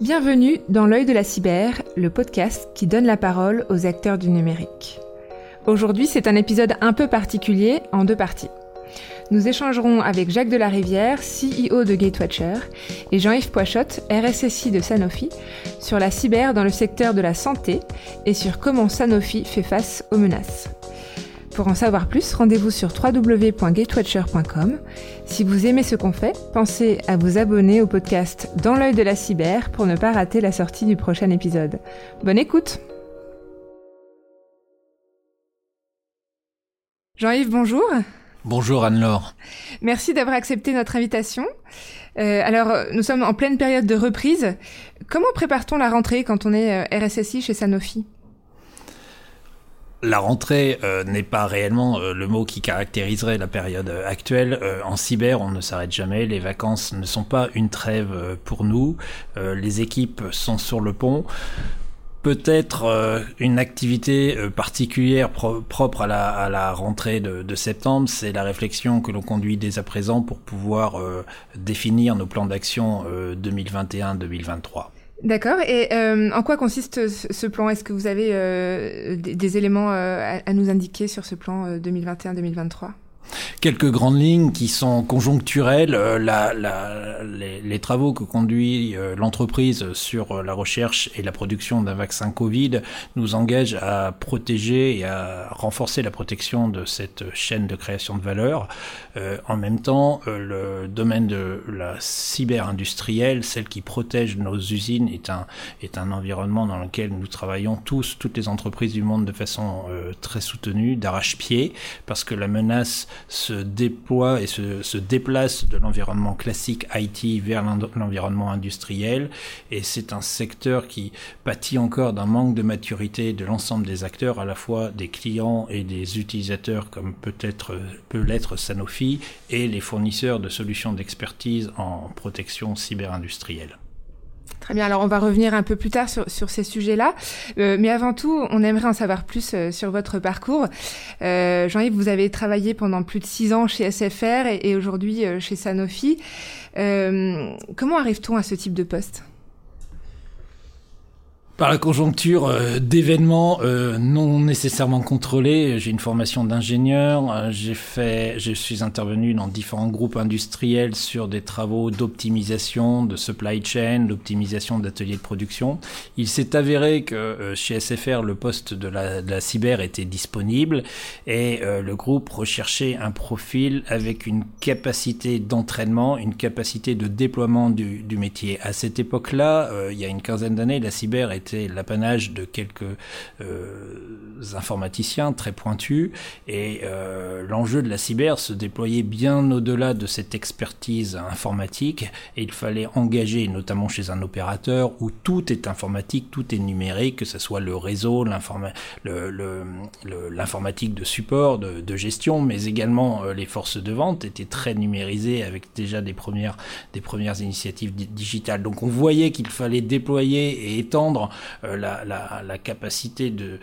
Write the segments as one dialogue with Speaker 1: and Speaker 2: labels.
Speaker 1: Bienvenue dans L'œil de la cyber, le podcast qui donne la parole aux acteurs du numérique. Aujourd'hui, c'est un épisode un peu particulier en deux parties. Nous échangerons avec Jacques Delarivière, CEO de Gatewatcher, et Jean-Yves Poichotte, RSSI de Sanofi, sur la cyber dans le secteur de la santé et sur comment Sanofi fait face aux menaces. Pour en savoir plus, rendez-vous sur www.gatewatcher.com. Si vous aimez ce qu'on fait, pensez à vous abonner au podcast Dans l'œil de la cyber pour ne pas rater la sortie du prochain épisode. Bonne écoute Jean-Yves, bonjour.
Speaker 2: Bonjour Anne-Laure.
Speaker 1: Merci d'avoir accepté notre invitation. Euh, alors, nous sommes en pleine période de reprise. Comment prépare-t-on la rentrée quand on est euh, RSSI chez Sanofi?
Speaker 2: La rentrée euh, n'est pas réellement euh, le mot qui caractériserait la période euh, actuelle. en cyber, on ne s'arrête jamais. Les vacances ne sont pas une trêve pour nous. les équipes sont sur le pont. Peut-être une activité particulière propre à la, rentrée de, de septembre, c'est la réflexion que l'on conduit dès à présent pour pouvoir définir nos plans d'action 2021-2023.
Speaker 1: D'accord. Et euh, en quoi consiste ce plan? Est-ce que vous avez euh, des, éléments euh, à, nous indiquer sur ce plan 2021-2023
Speaker 2: Quelques grandes lignes qui sont conjoncturelles. Euh, les, travaux que conduit euh, l'entreprise sur euh, la recherche et la production d'un vaccin Covid nous engagent à protéger et à renforcer la protection de cette chaîne de création de valeur. en même temps, le domaine de la cyber-industrielle, celle qui protège nos usines, est un, est un environnement dans lequel nous travaillons tous, toutes les entreprises du monde de façon très soutenue, d'arrache-pied, parce que la menace se déploie et se, déplace de l'environnement classique IT vers l'environnement industriel. Et c'est un secteur qui pâtit encore d'un manque de maturité de l'ensemble des acteurs, à la fois des clients et des utilisateurs, comme peut-être peut l'être Sanofi, et les fournisseurs de solutions d'expertise en protection cyber-industrielle.
Speaker 1: Très bien, alors on va revenir un peu plus tard sur, ces sujets-là. Euh, mais avant tout, on aimerait en savoir plus euh, sur votre parcours. Euh, Jean-Yves, vous avez travaillé pendant plus de six ans chez SFR et, et aujourd'hui chez Sanofi. comment arrive-t-on à ce type de poste?
Speaker 2: Par la conjoncture euh, d'événements euh, non nécessairement contrôlés. J'ai une formation d'ingénieur. Euh, j'ai fait, je suis intervenu dans différents groupes industriels sur des travaux d'optimisation de supply chain, d'optimisation d'ateliers de production. Il s'est avéré que chez SFR, le poste de la, de la cyber était disponible et le groupe recherchait un profil avec une capacité d'entraînement, une capacité de déploiement du, du métier. À cette époque-là, il y a une quinzaine d'années, la cyber était l'apanage de quelques euh, informaticiens très pointus et euh, l'enjeu de la cyber se déployait bien au-delà de cette expertise informatique et il fallait engager notamment chez un opérateur où tout est informatique, tout est numérique, que ce soit le réseau, l'informatique de support, de, gestion, mais également euh, les forces de vente étaient très numérisées avec déjà des premières, des premières initiatives digitales. Donc on voyait qu'il fallait déployer et étendre la, la, capacité de,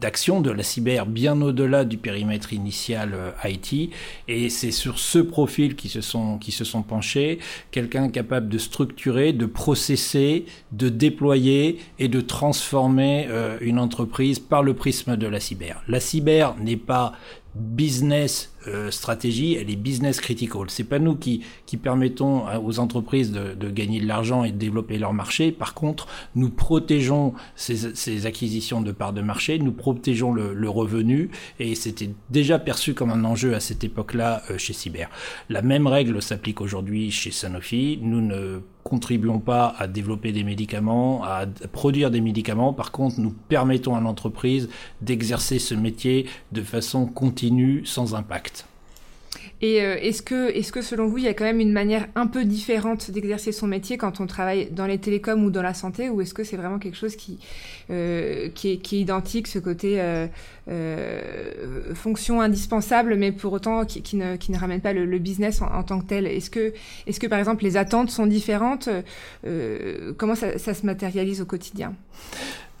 Speaker 2: d'action de, de, la cyber bien au-delà du périmètre initial euh, IT. Et c'est sur ce profil qui se sont, qui se sont penchés, quelqu'un capable de structurer, de processer, de déployer et de transformer euh, une entreprise par le prisme de la cyber. La cyber n'est pas business euh, stratégie, elle est business critical. C'est pas nous qui, qui permettons aux entreprises de, de gagner de l'argent et de développer leur marché. Par contre, nous protégeons ces, ces acquisitions de parts de marché, nous protégeons le, le revenu et c'était déjà perçu comme un enjeu à cette époque-là euh, chez Cyber. La même règle s'applique aujourd'hui chez Sanofi. Nous ne contribuons pas à développer des médicaments, à produire des médicaments. Par contre, nous permettons à l'entreprise d'exercer ce métier de façon continue, sans impact.
Speaker 1: Et euh, est-ce que, est-ce que selon vous, il y a quand même une manière un peu différente d'exercer son métier quand on travaille dans les télécoms ou dans la santé, ou est-ce que c'est vraiment quelque chose qui, euh, qui, est, qui, est, identique, ce côté euh, euh, fonction indispensable, mais pour autant qui, qui, ne, qui ne ramène pas le, le business en, en, tant que tel? Est-ce que, est-ce que par exemple les attentes sont différentes? Euh, Comment ça, ça se matérialise au quotidien?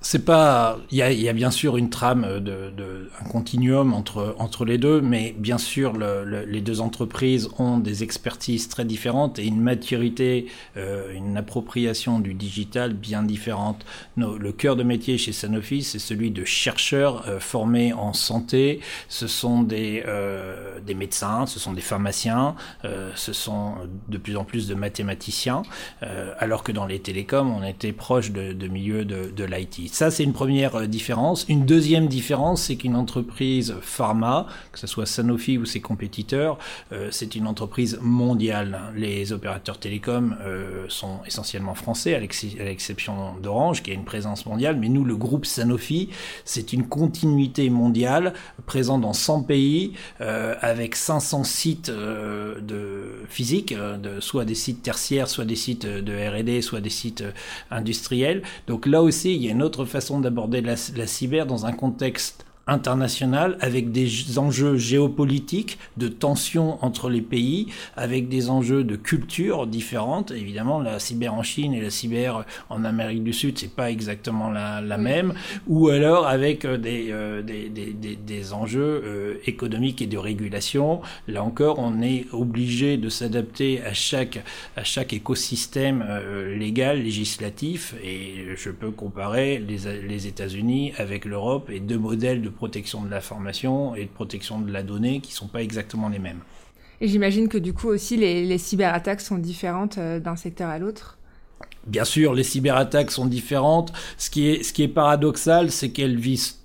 Speaker 2: C'est pas, il y a, y a, bien sûr une trame de, de, un continuum entre entre les deux, mais bien sûr le, le, les deux entreprises ont des expertises très différentes et une maturité, euh, une appropriation du digital bien différente. Le cœur de métier chez Sanofi, c'est celui de chercheurs euh, formés en santé. Ce sont des euh, des médecins, ce sont des pharmaciens, euh, ce sont de plus en plus de mathématiciens, euh, alors que dans les télécoms, on était proche de, de milieu de, de l'IT. Ça, c'est une première euh, différence. Une deuxième différence, c'est qu'une entreprise pharma, que ce soit Sanofi ou ses compétiteurs, euh, c'est une entreprise mondiale. Les opérateurs télécoms euh, sont essentiellement français, à l'exception d'Orange, qui a une présence mondiale. Mais nous, le groupe Sanofi, c'est une continuité mondiale, présent dans 100 pays, euh, avec 500 sites de physiques, de, soit des sites tertiaires, soit des sites de R&D, soit des sites industriels. Donc là aussi, il y a une autre façon d'aborder la, cyber dans un contexte international avec des enjeux géopolitiques, de tensions entre les pays, avec des enjeux de culture différentes. Évidemment, la cyber en Chine et la cyber en Amérique du Sud, c'est pas exactement la, la oui. même. Ou alors avec des, euh, des, des, des, des, enjeux euh, économiques et de régulation. Là encore, on est obligé de s'adapter à chaque, à chaque écosystème euh, légal, législatif. Et je peux comparer les, les États-Unis avec l'Europe et deux modèles de protection de l'information et de protection de la donnée qui ne sont pas exactement les mêmes.
Speaker 1: Et j'imagine que du coup aussi les, les cyberattaques sont différentes euh, d'un secteur à l'autre
Speaker 2: Bien sûr, les cyberattaques sont différentes. Ce qui est, ce qui est paradoxal, c'est qu'elles visent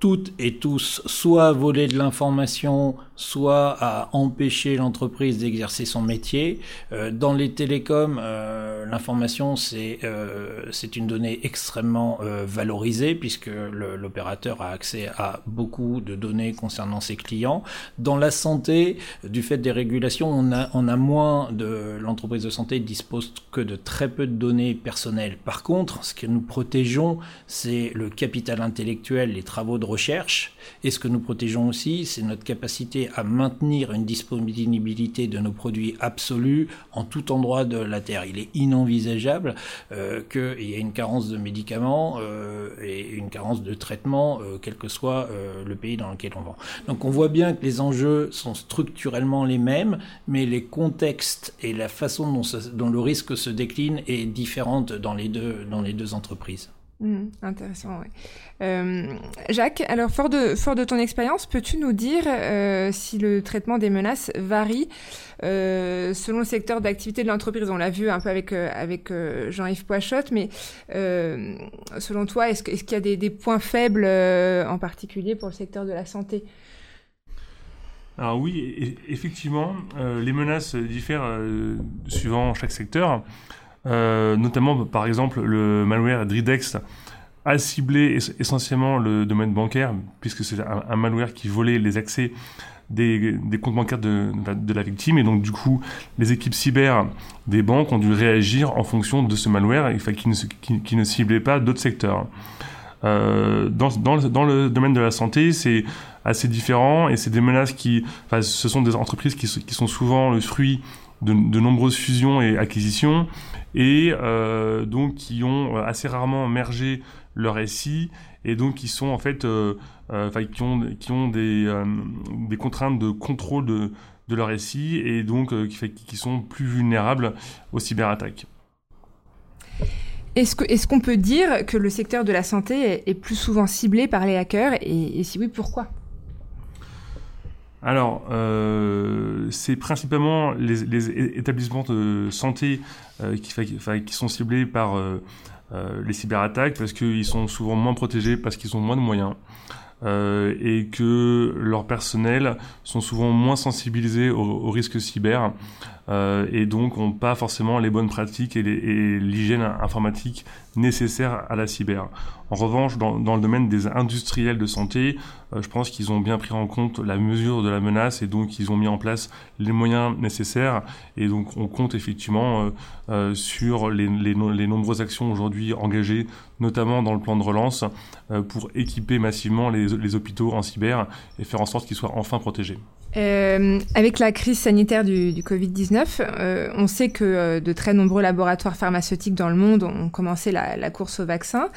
Speaker 2: toutes et tous soit à voler de l'information, soit à empêcher l'entreprise d'exercer son métier. Euh, dans les télécoms, euh, l'information c'est euh, c'est une donnée extrêmement valorisée puisque l'opérateur a accès à beaucoup de données concernant ses clients. Dans la santé, du fait des régulations, on a on a moins de l'entreprise de santé dispose que de très peu de données personnelles. Par contre, ce que nous protégeons, c'est le capital intellectuel, les travaux de recherche. Et ce que nous protégeons aussi, c'est notre capacité à maintenir une disponibilité de nos produits absolue en tout endroit de la Terre. Il est inenvisageable euh, qu'il y ait une carence de médicaments euh, et une carence de traitements, euh, quel que soit le pays dans lequel on vend. Donc on voit bien que les enjeux sont structurellement les mêmes, mais les contextes et la façon dont, le risque se décline est différente dans les deux entreprises.
Speaker 1: Mmh, intéressant, oui. Euh, Jacques, alors fort de, fort de ton expérience, peux-tu nous dire euh, si le traitement des menaces varie euh, selon le secteur d'activité de l'entreprise? On l'a vu un peu avec, avec Jean-Yves Poichotte, mais selon toi, est-ce, qu'il y a des, des points faibles en particulier pour le secteur de la santé?
Speaker 3: Alors oui, effectivement, les menaces diffèrent suivant chaque secteur. Euh, notamment par exemple le malware Dridex a ciblé essentiellement le domaine bancaire puisque c'est un, malware qui volait les accès des, comptes bancaires de, la victime et donc du coup les équipes cyber des banques ont dû réagir en fonction de ce malware qui, ne, ciblait pas d'autres secteurs. Euh, dans, le domaine de la santé, c'est assez différent et c'est des menaces qui, enfin, ce sont des entreprises qui sont souvent le fruit de, nombreuses fusions et acquisitions et euh, donc qui ont euh, assez rarement mergé leur SI et donc qui sont en fait euh, qui ont des contraintes de contrôle de leur SI et donc qui sont plus vulnérables aux cyberattaques.
Speaker 1: Est-ce qu'on peut dire que le secteur de la santé est, plus souvent ciblé par les hackers et si oui, pourquoi?
Speaker 3: Alors, euh, c'est principalement les, établissements de santé euh, qui, sont ciblés par euh, les cyberattaques parce qu'ils sont souvent moins protégés, parce qu'ils ont moins de moyens. Et que leurs personnels sont souvent moins sensibilisés aux, aux risques cyber et donc n'ont pas forcément les bonnes pratiques et l'hygiène informatique nécessaire à la cyber. En revanche, dans, dans le domaine des industriels de santé, euh, je pense qu'ils ont bien pris en compte la mesure de la menace et donc ils ont mis en place les moyens nécessaires et donc on compte effectivement euh, euh sur les, les, nombreuses actions aujourd'hui engagées, notamment dans le plan de relance, pour équiper massivement les, les hôpitaux en cyber et faire en sorte qu'ils soient enfin protégés.
Speaker 1: Avec la crise sanitaire du, du Covid-19, euh, on sait que de très nombreux laboratoires pharmaceutiques dans le monde ont commencé la, la course au vaccin.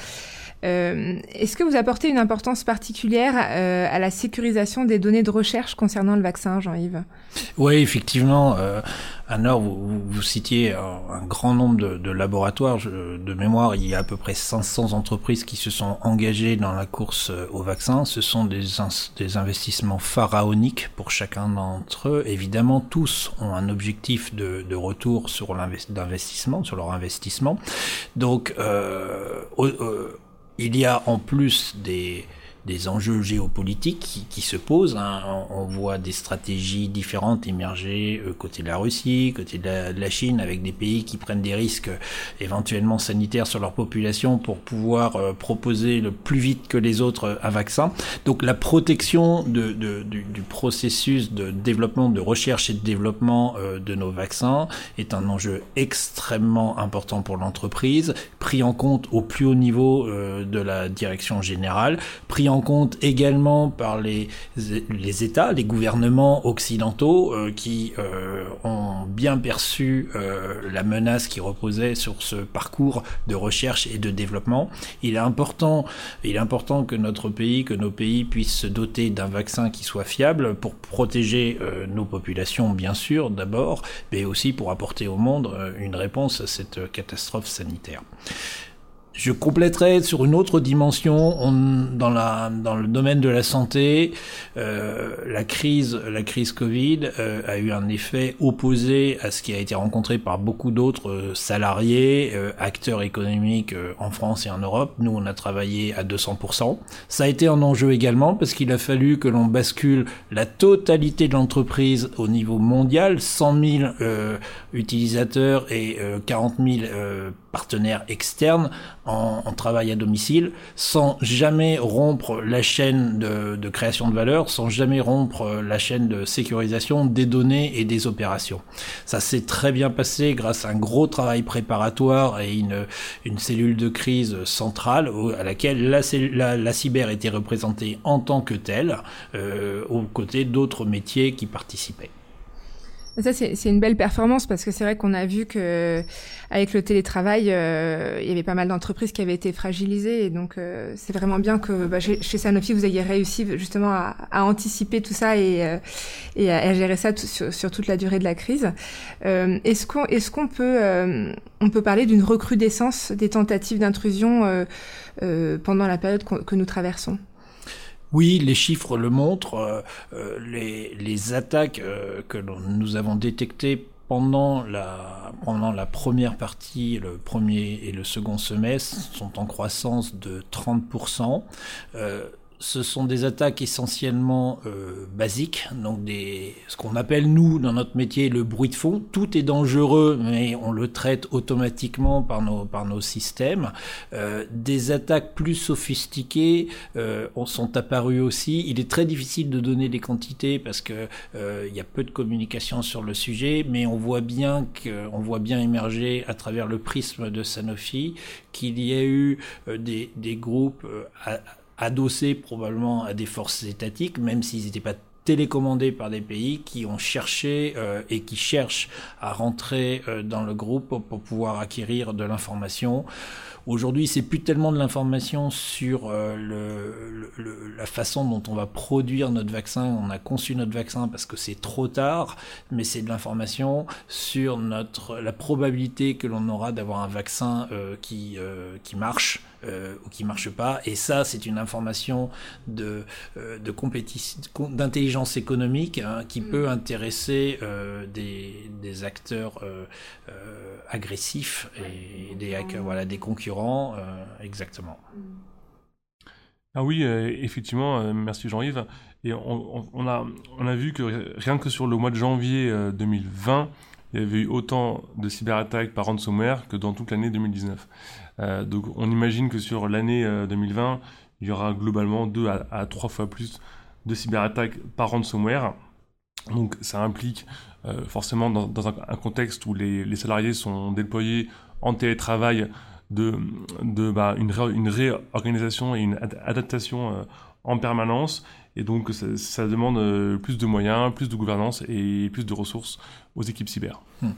Speaker 1: Est-ce que vous apportez une importance particulière à la sécurisation des données de recherche concernant le vaccin, Jean-Yves?
Speaker 2: Oui, effectivement. À Nord, vous, vous citiez un, grand nombre de, de, laboratoires. de mémoire, il y a à peu près 500 entreprises qui se sont engagées dans la course euh, au vaccin. Ce sont des, des investissements pharaoniques pour chacun d'entre eux. Évidemment, tous ont un objectif de, de retour sur l'investissement, sur leur investissement. Donc, euh, euh, il y a en plus des des enjeux géopolitiques qui, qui se posent. Hein. On, voit des stratégies différentes émerger euh, côté de la Russie, côté de la, Chine, avec des pays qui prennent des risques euh, éventuellement sanitaires sur leur population pour pouvoir euh, proposer le plus vite que les autres un vaccin. Donc la protection de, de, du, du, processus de développement, de recherche et de développement de nos vaccins est un enjeu extrêmement important pour l'entreprise, pris en compte au plus haut niveau de la direction générale, pris en compte également par les, les États, les gouvernements occidentaux euh, qui euh, ont bien perçu euh, la menace qui reposait sur ce parcours de recherche et de développement. Il est important, il est important que notre pays, que nos pays puissent se doter d'un vaccin qui soit fiable pour protéger nos populations, bien sûr, d'abord, mais aussi pour apporter au monde une réponse à cette catastrophe sanitaire. Je compléterai sur une autre dimension on, dans, la, dans le domaine de la santé. Euh, la crise, la crise Covid euh, a eu un effet opposé à ce qui a été rencontré par beaucoup d'autres euh, salariés, euh, acteurs économiques euh, en France et en Europe. Nous, on a travaillé à 200%. Ça a été un enjeu également parce qu'il a fallu que l'on bascule la totalité de l'entreprise au niveau mondial, 100 000 utilisateurs et 40 000 partenaires externes en, travail à domicile, sans jamais rompre la chaîne de, création de valeur, sans jamais rompre la chaîne de sécurisation des données et des opérations. Ça s'est très bien passé grâce à un gros travail préparatoire et une, une cellule de crise centrale à laquelle la, la, la cyber était représentée en tant que telle, euh, aux côtés d'autres métiers qui participaient.
Speaker 1: Ça, c'est une belle performance parce que c'est vrai qu'on a vu que avec le télétravail, euh, il y avait pas mal d'entreprises qui avaient été fragilisées. Et donc, euh, c'est vraiment bien que bah, chez, Sanofi, vous ayez réussi justement à, anticiper tout ça et, euh, à, gérer ça sur, toute la durée de la crise. est-ce qu'on est qu'on peut, on peut parler d'une recrudescence des tentatives d'intrusion pendant la période que nous traversons?
Speaker 2: Oui, les chiffres le montrent. Euh, euh, les, les, attaques euh, que nous avons détectées pendant la, pendant la première partie, le premier et le second semestre, sont en croissance de 30% ce sont des attaques essentiellement euh, basiques, donc des, ce qu'on appelle nous dans notre métier le bruit de fond. Tout est dangereux, mais on le traite automatiquement par nos par nos systèmes. Euh, des attaques plus sophistiquées euh, sont apparues aussi. Il est très difficile de donner des quantités parce que euh, il y a peu de communication sur le sujet, mais on voit bien que on voit bien émerger à travers le prisme de Sanofi qu'il y a eu euh, des des groupes euh, à, adossés probablement à des forces étatiques, même s'ils n'étaient pas télécommandés par des pays qui ont cherché euh, et qui cherchent à rentrer euh, dans le groupe pour pouvoir acquérir de l'information Aujourd'hui, c'est plus tellement de l'information sur euh, le, le, la façon dont on va produire notre vaccin. On a conçu notre vaccin parce que c'est trop tard, mais c'est de l'information sur notre la probabilité que l'on aura d'avoir un vaccin euh, qui euh, qui marche euh, ou qui marche pas. Et ça, c'est une information de de compétition, d'intelligence économique hein, qui mm. peut intéresser des des acteurs agressifs et des hackers, voilà, des concurrents euh, exactement.
Speaker 3: Ah oui, euh, effectivement, euh, merci Jean-Yves. Et on, a, on a vu que rien que sur le mois de janvier 2020, il y avait eu autant de cyberattaques par ransomware que dans toute l'année 2019. Donc on imagine que sur l'année 2020, il y aura globalement deux à, trois fois plus de cyberattaques par ransomware. Donc ça implique forcément dans, un, contexte où les, salariés sont déployés en télétravail de, bah, une, réorganisation et une adaptation euh, en permanence. Et donc ça, demande euh, plus de moyens, plus de gouvernance et plus de ressources aux équipes cyber.
Speaker 2: Hmm.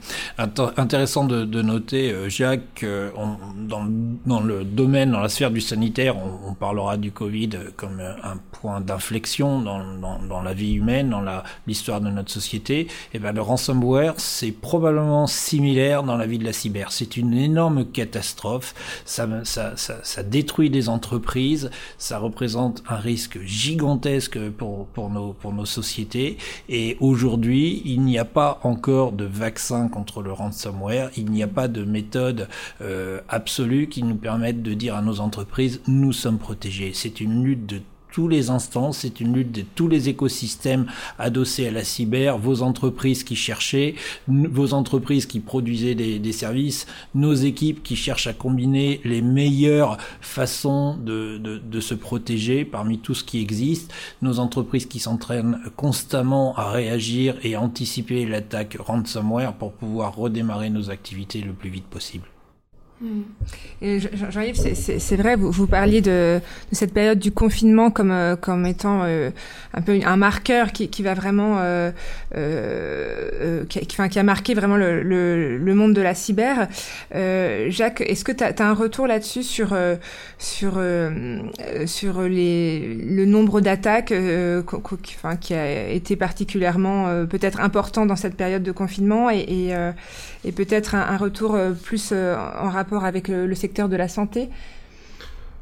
Speaker 2: Intéressant de, de, noter, euh, Jacques, euh, dans, dans, le domaine, dans la sphère du sanitaire, on, on parlera du Covid comme un point d'inflexion dans, dans, dans, la vie humaine, dans l'histoire de notre société. Et eh ben le ransomware, c'est probablement similaire dans la vie de la cyber. C'est une énorme catastrophe. Ça, ça, ça, ça, détruit des entreprises. Ça représente un risque gigantesque pour, pour, nos, pour nos sociétés. Et aujourd'hui, il n'y a pas encore de vaccin contre le ransomware, il n'y a pas de méthode euh, absolue qui nous permette de dire à nos entreprises nous sommes protégés. C'est une lutte de tous les instants, c'est une lutte de tous les écosystèmes adossés à la cyber, vos entreprises qui cherchaient, vos entreprises qui produisaient des, services, nos équipes qui cherchent à combiner les meilleures façons de, se protéger parmi tout ce qui existe, nos entreprises qui s'entraînent constamment à réagir et anticiper l'attaque ransomware pour pouvoir redémarrer nos activités le plus vite possible.
Speaker 1: Jean-Yves, c'est vrai, vous, parliez de, cette période du confinement comme, euh, comme étant euh, un peu un marqueur qui, va vraiment, euh, qui, a marqué vraiment le, monde de la cyber. Jacques, est-ce que tu as, un retour là-dessus sur, sur, sur les, le nombre d'attaques qui a été particulièrement peut-être important dans cette période de confinement et peut-être un, un, retour plus en rapport avec le, secteur de la santé?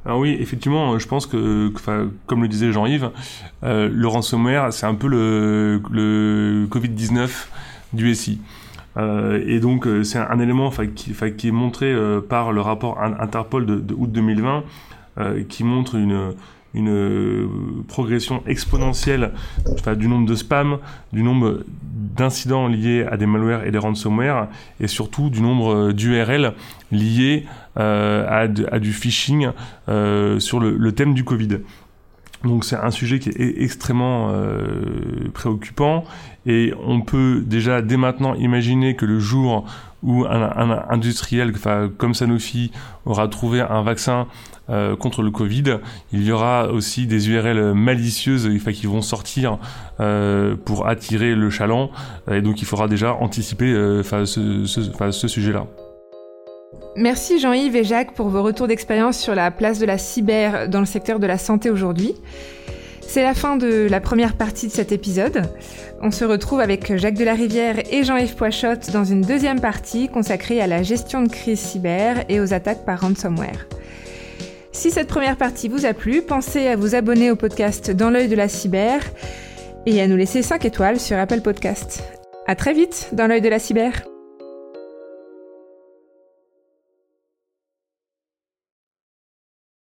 Speaker 3: Oui, effectivement, je pense que, comme le disait Jean-Yves, euh, le ransomware, c'est un peu le, le Covid-19 du SI. Euh, et donc, euh, c'est un, élément qui, est montré par le rapport Interpol de août 2020, qui montre une, une euh, progression exponentielle du nombre de spams, du nombre d'incidents liés à des malwares et des ransomware, et surtout du nombre euh, d'URL liés euh, à, du phishing sur le, thème du Covid. Donc c'est un sujet qui est extrêmement préoccupant et on peut déjà dès maintenant imaginer que le jour où un, industriel comme Sanofi aura trouvé un vaccin euh, contre le Covid, il y aura aussi des URL malicieuses qui vont sortir euh, pour attirer le chaland, et donc il faudra déjà anticiper euh, ce, sujet-là.
Speaker 1: Merci Jean-Yves et Jacques pour vos retours d'expérience sur la place de la cyber dans le secteur de la santé aujourd'hui. C'est la fin de la première partie de cet épisode. On se retrouve avec Jacques Delarivière et Jean-Yves Poichotte dans une deuxième partie consacrée à la gestion de crise cyber et aux attaques par ransomware. Si cette première partie vous a plu, pensez à vous abonner au podcast Dans l'œil de la cyber et à nous laisser 5 étoiles sur Apple Podcast. À très vite dans l'œil de la cyber.